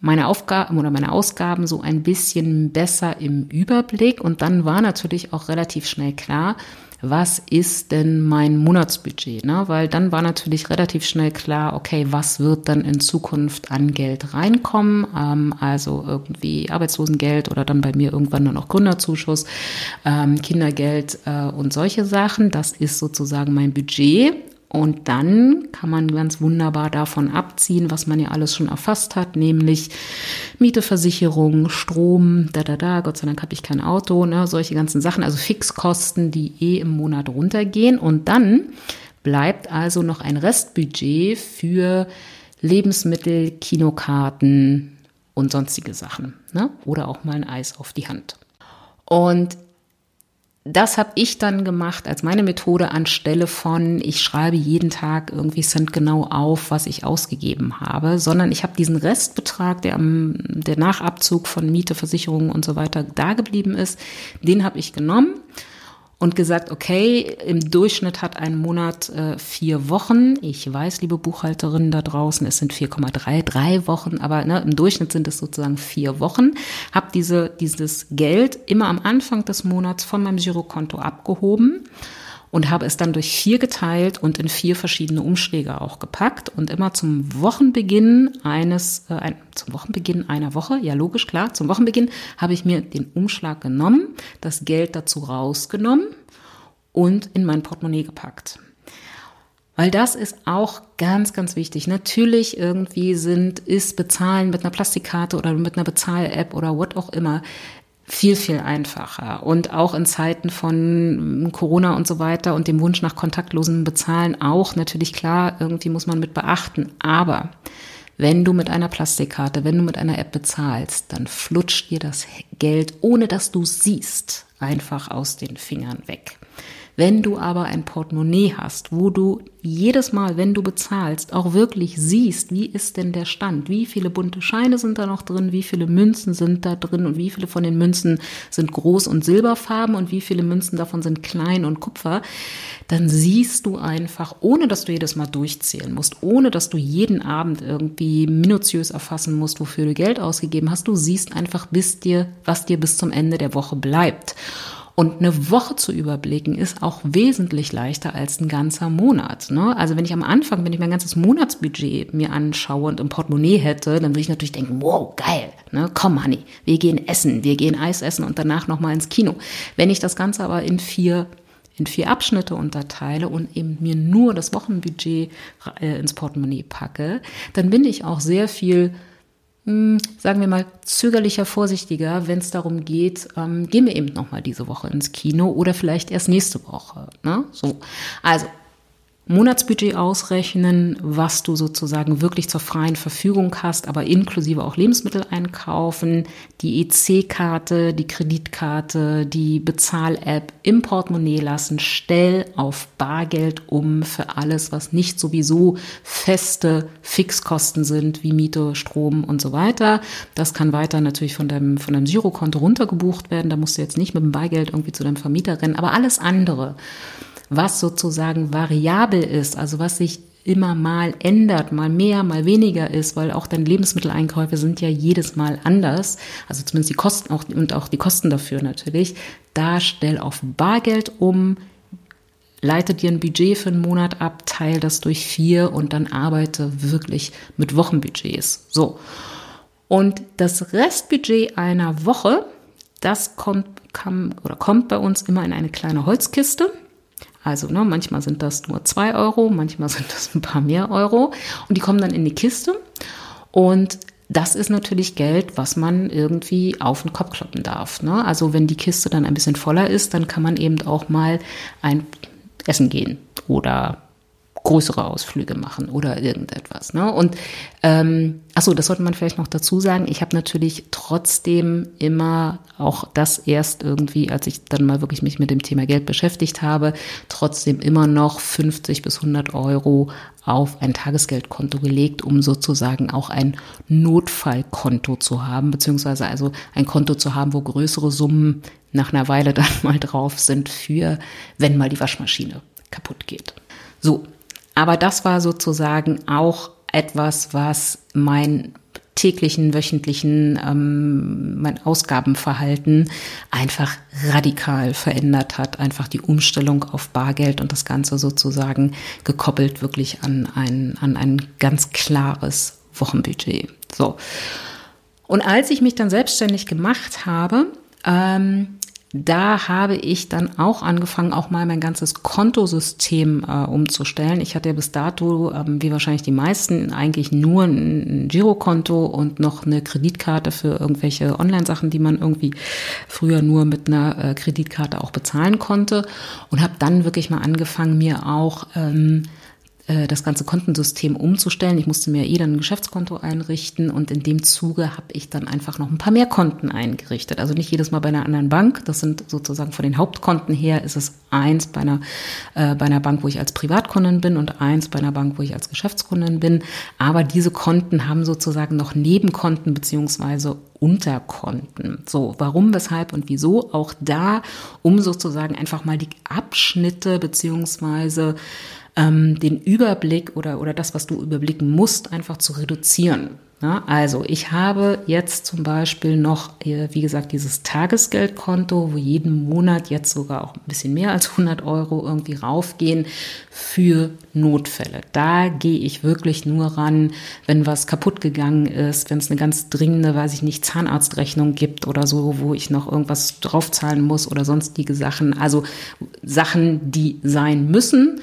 meine Aufgaben oder meine Ausgaben so ein bisschen besser im Überblick und dann war natürlich auch relativ schnell klar, was ist denn mein Monatsbudget? Ne? Weil dann war natürlich relativ schnell klar, okay, was wird dann in Zukunft an Geld reinkommen? Ähm, also irgendwie Arbeitslosengeld oder dann bei mir irgendwann nur noch Gründerzuschuss, ähm, Kindergeld äh, und solche Sachen. Das ist sozusagen mein Budget. Und dann kann man ganz wunderbar davon abziehen, was man ja alles schon erfasst hat, nämlich Miete, Versicherung, Strom, da, da, da, Gott sei Dank habe ich kein Auto, ne, solche ganzen Sachen, also Fixkosten, die eh im Monat runtergehen. Und dann bleibt also noch ein Restbudget für Lebensmittel, Kinokarten und sonstige Sachen. Ne? Oder auch mal ein Eis auf die Hand. Und das habe ich dann gemacht als meine Methode anstelle von, ich schreibe jeden Tag irgendwie Cent genau auf, was ich ausgegeben habe, sondern ich habe diesen Restbetrag, der am der Nachabzug von Miete, Versicherungen und so weiter da geblieben ist, den habe ich genommen und gesagt, okay, im Durchschnitt hat ein Monat äh, vier Wochen. Ich weiß, liebe Buchhalterinnen da draußen, es sind 4,3, drei Wochen, aber ne, im Durchschnitt sind es sozusagen vier Wochen. Hab diese, dieses Geld immer am Anfang des Monats von meinem Girokonto abgehoben und habe es dann durch vier geteilt und in vier verschiedene Umschläge auch gepackt und immer zum Wochenbeginn eines, äh, ein, zum Wochenbeginn einer Woche, ja logisch, klar, zum Wochenbeginn habe ich mir den Umschlag genommen, das Geld dazu rausgenommen und in mein Portemonnaie gepackt. Weil das ist auch ganz, ganz wichtig. Natürlich irgendwie sind, ist Bezahlen mit einer Plastikkarte oder mit einer Bezahl-App oder what auch immer viel, viel einfacher. Und auch in Zeiten von Corona und so weiter und dem Wunsch nach kontaktlosem Bezahlen auch natürlich klar, irgendwie muss man mit beachten. Aber wenn du mit einer Plastikkarte, wenn du mit einer App bezahlst, dann flutscht dir das Geld, ohne dass du siehst, einfach aus den Fingern weg. Wenn du aber ein Portemonnaie hast, wo du jedes Mal, wenn du bezahlst, auch wirklich siehst, wie ist denn der Stand, wie viele bunte Scheine sind da noch drin, wie viele Münzen sind da drin? Und wie viele von den Münzen sind Groß- und Silberfarben? Und wie viele Münzen davon sind Klein und Kupfer, dann siehst du einfach, ohne dass du jedes Mal durchzählen musst, ohne dass du jeden Abend irgendwie minutiös erfassen musst, wofür du Geld ausgegeben hast, du siehst einfach, bis dir, was dir bis zum Ende der Woche bleibt. Und eine Woche zu überblicken ist auch wesentlich leichter als ein ganzer Monat. Ne? Also wenn ich am Anfang, wenn ich mein ganzes Monatsbudget mir anschaue und im Portemonnaie hätte, dann würde ich natürlich denken, wow, geil, ne? komm Honey, wir gehen essen, wir gehen Eis essen und danach nochmal ins Kino. Wenn ich das Ganze aber in vier in vier Abschnitte unterteile und eben mir nur das Wochenbudget äh, ins Portemonnaie packe, dann bin ich auch sehr viel sagen wir mal, zögerlicher, vorsichtiger, wenn es darum geht, ähm, gehen wir eben nochmal diese Woche ins Kino oder vielleicht erst nächste Woche. Ne? So, also Monatsbudget ausrechnen, was du sozusagen wirklich zur freien Verfügung hast, aber inklusive auch Lebensmittel einkaufen, die EC-Karte, die Kreditkarte, die Bezahl-App im Portemonnaie lassen, stell auf Bargeld um für alles, was nicht sowieso feste Fixkosten sind, wie Miete, Strom und so weiter. Das kann weiter natürlich von deinem, von deinem Girokonto runtergebucht werden. Da musst du jetzt nicht mit dem Bargeld irgendwie zu deinem Vermieter rennen, aber alles andere was sozusagen variabel ist, also was sich immer mal ändert, mal mehr, mal weniger ist, weil auch deine Lebensmitteleinkäufe sind ja jedes Mal anders, also zumindest die Kosten auch, und auch die Kosten dafür natürlich, da stell auf Bargeld um, leite dir ein Budget für einen Monat ab, teile das durch vier und dann arbeite wirklich mit Wochenbudgets. So. Und das Restbudget einer Woche, das kommt, kam, oder kommt bei uns immer in eine kleine Holzkiste. Also ne, manchmal sind das nur zwei Euro, manchmal sind das ein paar mehr Euro und die kommen dann in die Kiste und das ist natürlich Geld, was man irgendwie auf den Kopf kloppen darf. Ne? Also wenn die Kiste dann ein bisschen voller ist, dann kann man eben auch mal ein Essen gehen oder größere Ausflüge machen oder irgendetwas. Ne? Und ähm, achso, das sollte man vielleicht noch dazu sagen. Ich habe natürlich trotzdem immer auch das erst irgendwie, als ich dann mal wirklich mich mit dem Thema Geld beschäftigt habe, trotzdem immer noch 50 bis 100 Euro auf ein Tagesgeldkonto gelegt, um sozusagen auch ein Notfallkonto zu haben, beziehungsweise also ein Konto zu haben, wo größere Summen nach einer Weile dann mal drauf sind für, wenn mal die Waschmaschine kaputt geht. So, aber das war sozusagen auch etwas, was mein täglichen, wöchentlichen, ähm, mein Ausgabenverhalten einfach radikal verändert hat. Einfach die Umstellung auf Bargeld und das Ganze sozusagen gekoppelt wirklich an ein, an ein ganz klares Wochenbudget. So. Und als ich mich dann selbstständig gemacht habe, ähm, da habe ich dann auch angefangen, auch mal mein ganzes Kontosystem äh, umzustellen. Ich hatte ja bis dato, ähm, wie wahrscheinlich die meisten, eigentlich nur ein, Girokonto und noch eine Kreditkarte für irgendwelche Online-Sachen, die man irgendwie früher nur mit einer äh, Kreditkarte auch bezahlen konnte. Und habe dann wirklich mal angefangen, mir auch ähm, äh, das ganze Kontensystem umzustellen. Ich musste mir eh dann ein Geschäftskonto einrichten und in dem Zuge habe ich dann einfach noch ein paar mehr Konten eingerichtet. Also nicht jedes Mal bei einer anderen Bank. Das sind sozusagen von den Hauptkonten her ist es eins bei einer, äh, bei einer Bank, wo ich als Privatkundin bin und eins bei einer Bank, wo ich als Geschäftskundin bin. Aber diese Konten haben sozusagen noch Nebenkonten beziehungsweise Unterkonten. So, warum, weshalb und wieso? Auch da, um sozusagen einfach mal die Abschnitte beziehungsweise ähm, den Überblick oder, oder das, was du überblicken musst, einfach zu reduzieren. Ja, also ich habe jetzt zum Beispiel noch, wie gesagt, dieses Tagesgeldkonto, wo jeden Monat jetzt sogar auch ein bisschen mehr als 100 Euro irgendwie raufgehen für Notfälle. Da gehe ich wirklich nur ran, wenn was kaputt gegangen ist, wenn es eine ganz dringende, weiß ich nicht, Zahnarztrechnung gibt oder so, wo ich noch irgendwas draufzahlen muss oder sonstige Sachen. Also Sachen, die sein müssen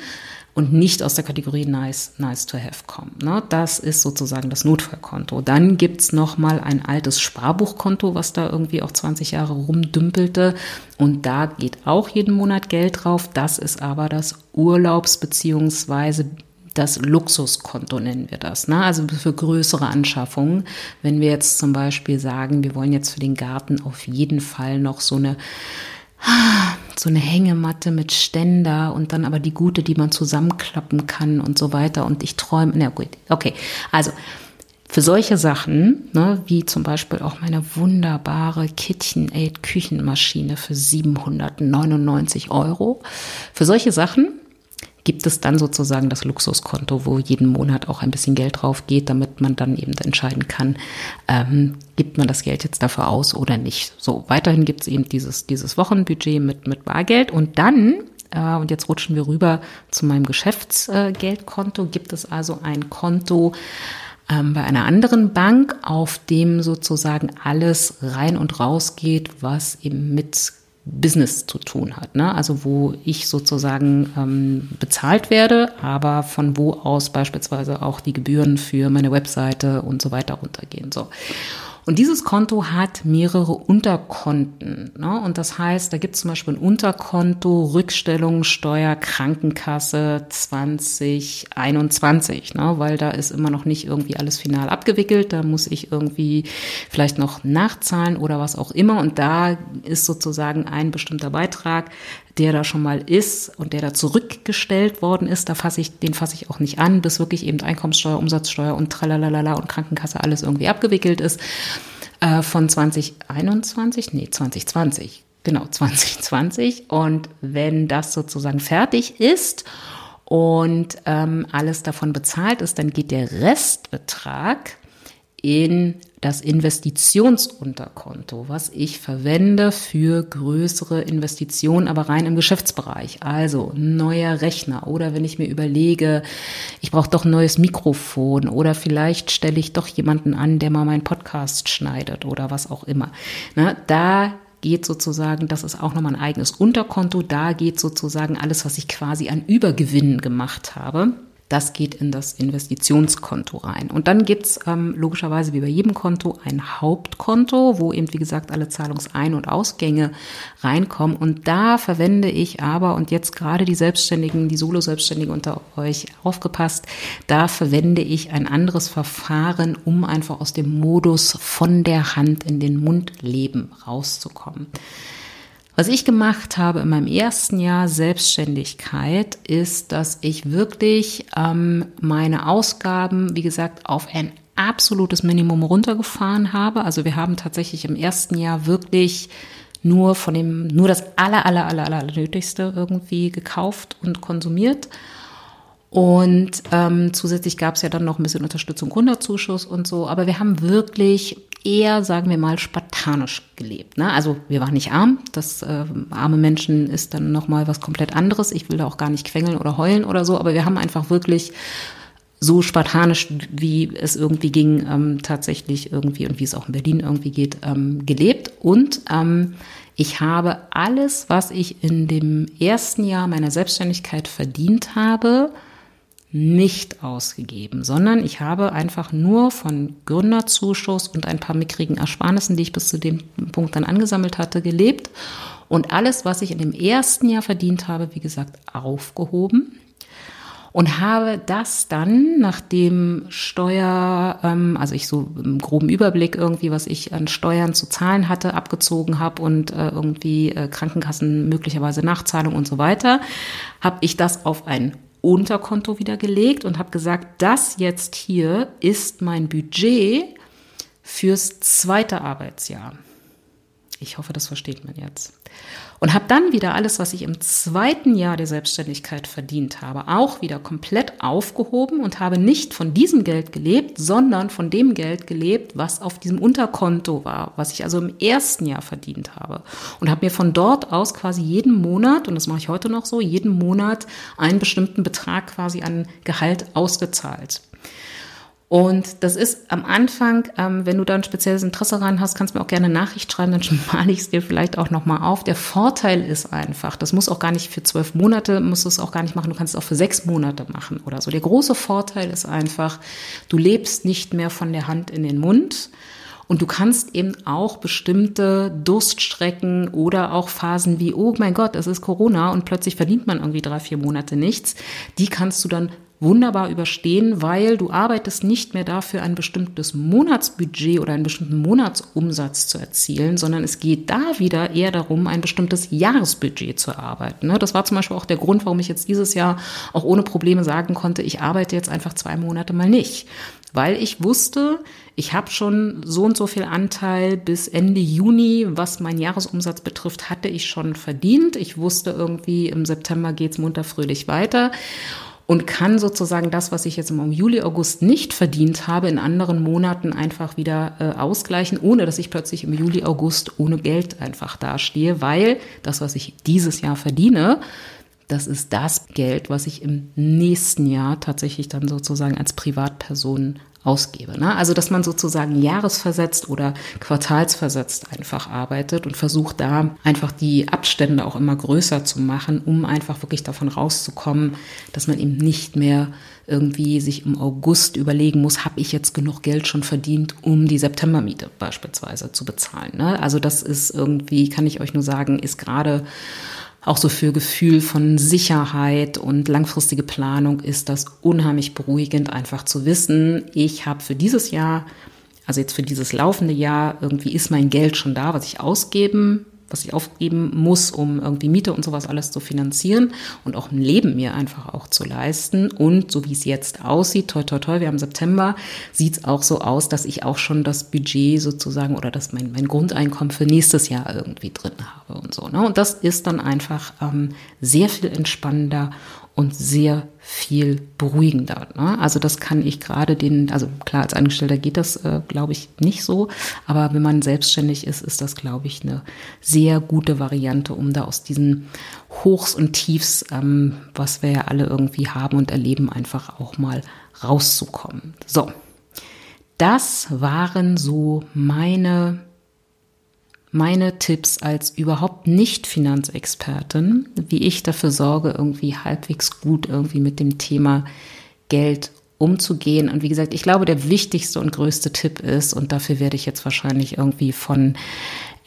und nicht aus der Kategorie nice, nice to have kommen. Ne? Das ist sozusagen das Notfallkonto. Dann gibt's noch mal ein altes Sparbuchkonto, was da irgendwie auch 20 Jahre rumdümpelte. Und da geht auch jeden Monat Geld drauf. Das ist aber das Urlaubs- beziehungsweise das Luxuskonto nennen wir das. Ne? Also für größere Anschaffungen. Wenn wir jetzt zum Beispiel sagen, wir wollen jetzt für den Garten auf jeden Fall noch so eine so eine Hängematte mit Ständer und dann aber die gute, die man zusammenklappen kann und so weiter. Und ich träume, na gut, okay. Also für solche Sachen, ne, wie zum Beispiel auch meine wunderbare KitchenAid Küchenmaschine für 799 Euro, für solche Sachen gibt es dann sozusagen das Luxuskonto, wo jeden Monat auch ein bisschen Geld drauf geht, damit man dann eben entscheiden kann, ähm, gibt man das Geld jetzt dafür aus oder nicht. So, weiterhin gibt es eben dieses, dieses Wochenbudget mit, mit Bargeld und dann äh, und jetzt rutschen wir rüber zu meinem Geschäftsgeldkonto. Gibt es also ein Konto ähm, bei einer anderen Bank, auf dem sozusagen alles rein und raus geht, was eben mit Business zu tun hat. Ne? Also wo ich sozusagen ähm, bezahlt werde, aber von wo aus beispielsweise auch die Gebühren für meine Webseite und so weiter runtergehen. So. Und dieses Konto hat mehrere Unterkonten. Ne? Und das heißt, da gibt es zum Beispiel ein Unterkonto Rückstellung Steuer Krankenkasse 2021, ne? weil da ist immer noch nicht irgendwie alles final abgewickelt. Da muss ich irgendwie vielleicht noch nachzahlen oder was auch immer. Und da ist sozusagen ein bestimmter Beitrag, der da schon mal ist und der da zurückgestellt worden ist, da fasse ich, den fasse ich auch nicht an, bis wirklich eben Einkommenssteuer, Umsatzsteuer und tralalala und Krankenkasse alles irgendwie abgewickelt ist. Äh, von 2021, nee, 2020, genau, 2020. Und wenn das sozusagen fertig ist und ähm, alles davon bezahlt ist, dann geht der Restbetrag in das Investitionsunterkonto, was ich verwende für größere Investitionen, aber rein im Geschäftsbereich. Also neuer Rechner oder wenn ich mir überlege, ich brauche doch ein neues Mikrofon oder vielleicht stelle ich doch jemanden an, der mal meinen Podcast schneidet oder was auch immer. Ne, da geht sozusagen, das ist auch nochmal ein eigenes Unterkonto, da geht sozusagen alles, was ich quasi an Übergewinnen gemacht habe das geht in das Investitionskonto rein. Und dann gibt's ähm, logischerweise wie bei jedem Konto ein Hauptkonto, wo eben, wie gesagt, alle Zahlungsein- und Ausgänge reinkommen. Und da verwende ich aber, und jetzt gerade die Selbstständigen, die Solo-Selbstständigen unter euch aufgepasst, da verwende ich ein anderes Verfahren, um einfach aus dem Modus von der Hand in den Mund leben rauszukommen. Was ich gemacht habe in meinem ersten Jahr Selbstständigkeit ist, dass ich wirklich ähm, meine Ausgaben, wie gesagt, auf ein absolutes Minimum runtergefahren habe. Also wir haben tatsächlich im ersten Jahr wirklich nur von dem, nur das aller, aller, aller, aller Nötigste irgendwie gekauft und konsumiert. Und ähm, zusätzlich gab es ja dann noch ein bisschen Unterstützung, Gründerzuschuss und so. Aber wir haben wirklich eher, sagen wir mal, spartanisch gelebt. Ne? Also wir waren nicht arm. Das äh, arme Menschen ist dann nochmal was komplett anderes. Ich will da auch gar nicht quengeln oder heulen oder so, aber wir haben einfach wirklich so spartanisch, wie es irgendwie ging, ähm, tatsächlich irgendwie und wie es auch in Berlin irgendwie geht, ähm, gelebt. Und ähm, ich habe alles, was ich in dem ersten Jahr meiner Selbstständigkeit verdient habe, nicht ausgegeben, sondern ich habe einfach nur von Gründerzuschuss und ein paar mickrigen Ersparnissen, die ich bis zu dem Punkt dann angesammelt hatte, gelebt. Und alles, was ich in dem ersten Jahr verdient habe, wie gesagt, aufgehoben und habe das dann nach dem Steuer, ähm, also ich so im groben Überblick irgendwie, was ich an Steuern zu zahlen hatte, abgezogen habe und äh, irgendwie äh, Krankenkassen möglicherweise Nachzahlung und so weiter, habe ich das auf ein Unterkonto wieder gelegt und habe gesagt, das jetzt hier ist mein Budget fürs zweite Arbeitsjahr. Ich hoffe, das versteht man jetzt. Und habe dann wieder alles, was ich im zweiten Jahr der Selbstständigkeit verdient habe, auch wieder komplett aufgehoben und habe nicht von diesem Geld gelebt, sondern von dem Geld gelebt, was auf diesem Unterkonto war, was ich also im ersten Jahr verdient habe. Und habe mir von dort aus quasi jeden Monat, und das mache ich heute noch so, jeden Monat einen bestimmten Betrag quasi an Gehalt ausgezahlt. Und das ist am Anfang, ähm, wenn du da ein spezielles Interesse rein hast, kannst du mir auch gerne eine Nachricht schreiben, dann male ich es dir vielleicht auch nochmal auf. Der Vorteil ist einfach, das muss auch gar nicht für zwölf Monate, musst du es auch gar nicht machen, du kannst es auch für sechs Monate machen oder so. Der große Vorteil ist einfach, du lebst nicht mehr von der Hand in den Mund. Und du kannst eben auch bestimmte Durststrecken oder auch Phasen wie, oh mein Gott, es ist Corona und plötzlich verdient man irgendwie drei, vier Monate nichts, die kannst du dann wunderbar überstehen, weil du arbeitest nicht mehr dafür, ein bestimmtes Monatsbudget oder einen bestimmten Monatsumsatz zu erzielen, sondern es geht da wieder eher darum, ein bestimmtes Jahresbudget zu erarbeiten. Ne? Das war zum Beispiel auch der Grund, warum ich jetzt dieses Jahr auch ohne Probleme sagen konnte, ich arbeite jetzt einfach zwei Monate mal nicht. Weil ich wusste, ich habe schon so und so viel Anteil bis Ende Juni, was mein Jahresumsatz betrifft, hatte ich schon verdient. Ich wusste irgendwie, im September geht's munter fröhlich weiter und kann sozusagen das, was ich jetzt im Juli, August nicht verdient habe, in anderen Monaten einfach wieder äh, ausgleichen, ohne dass ich plötzlich im Juli, August ohne Geld einfach dastehe, weil das, was ich dieses Jahr verdiene, das ist das Geld, was ich im nächsten Jahr tatsächlich dann sozusagen als Privatperson ausgebe. Ne? Also, dass man sozusagen jahresversetzt oder quartalsversetzt einfach arbeitet und versucht da einfach die Abstände auch immer größer zu machen, um einfach wirklich davon rauszukommen, dass man eben nicht mehr irgendwie sich im August überlegen muss, habe ich jetzt genug Geld schon verdient, um die Septembermiete beispielsweise zu bezahlen. Ne? Also das ist irgendwie, kann ich euch nur sagen, ist gerade auch so für Gefühl von Sicherheit und langfristige Planung ist das unheimlich beruhigend, einfach zu wissen, ich habe für dieses Jahr, also jetzt für dieses laufende Jahr, irgendwie ist mein Geld schon da, was ich ausgeben was ich aufgeben muss, um irgendwie Miete und sowas alles zu finanzieren und auch ein Leben mir einfach auch zu leisten. Und so wie es jetzt aussieht, toi toi toi, wir haben September, sieht es auch so aus, dass ich auch schon das Budget sozusagen oder dass mein, mein Grundeinkommen für nächstes Jahr irgendwie drin habe und so. Ne? Und das ist dann einfach ähm, sehr viel entspannender und sehr viel beruhigender. Ne? Also das kann ich gerade den, also klar, als Angestellter geht das, äh, glaube ich, nicht so, aber wenn man selbstständig ist, ist das, glaube ich, eine sehr gute Variante, um da aus diesen Hochs und Tiefs, ähm, was wir ja alle irgendwie haben und erleben, einfach auch mal rauszukommen. So, das waren so meine meine Tipps als überhaupt nicht Finanzexpertin, wie ich dafür sorge, irgendwie halbwegs gut irgendwie mit dem Thema Geld umzugehen. Und wie gesagt, ich glaube, der wichtigste und größte Tipp ist, und dafür werde ich jetzt wahrscheinlich irgendwie von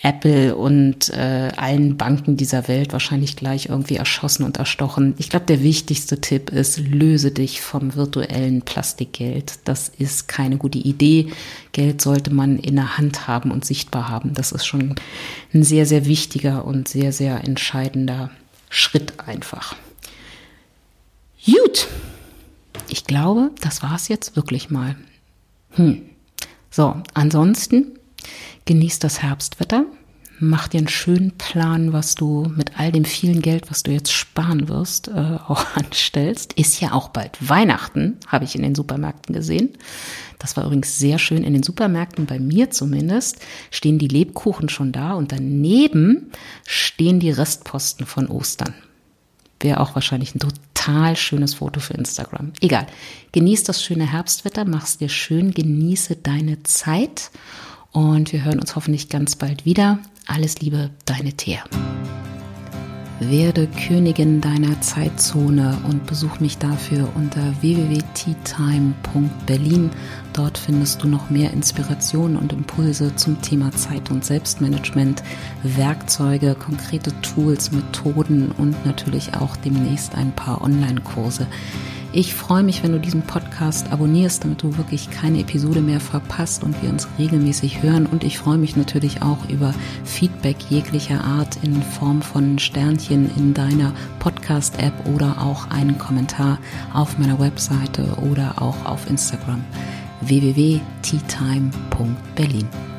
Apple und äh, allen Banken dieser Welt wahrscheinlich gleich irgendwie erschossen und erstochen. Ich glaube, der wichtigste Tipp ist, löse dich vom virtuellen Plastikgeld. Das ist keine gute Idee. Geld sollte man in der Hand haben und sichtbar haben. Das ist schon ein sehr, sehr wichtiger und sehr, sehr entscheidender Schritt einfach. Gut. Ich glaube, das war's jetzt wirklich mal. Hm. So, ansonsten Genieß das Herbstwetter. Mach dir einen schönen Plan, was du mit all dem vielen Geld, was du jetzt sparen wirst, äh, auch anstellst. Ist ja auch bald Weihnachten, habe ich in den Supermärkten gesehen. Das war übrigens sehr schön. In den Supermärkten, bei mir zumindest, stehen die Lebkuchen schon da und daneben stehen die Restposten von Ostern. Wäre auch wahrscheinlich ein total schönes Foto für Instagram. Egal. Genieß das schöne Herbstwetter, mach's dir schön, genieße deine Zeit und wir hören uns hoffentlich ganz bald wieder. Alles Liebe, deine Thea. Werde Königin deiner Zeitzone und besuch mich dafür unter www.teatime.berlin. Dort findest du noch mehr Inspirationen und Impulse zum Thema Zeit- und Selbstmanagement, Werkzeuge, konkrete Tools, Methoden und natürlich auch demnächst ein paar Online-Kurse. Ich freue mich, wenn du diesen Podcast abonnierst, damit du wirklich keine Episode mehr verpasst und wir uns regelmäßig hören. Und ich freue mich natürlich auch über Feedback jeglicher Art in Form von Sternchen in deiner Podcast-App oder auch einen Kommentar auf meiner Webseite oder auch auf Instagram www.teatime.berlin.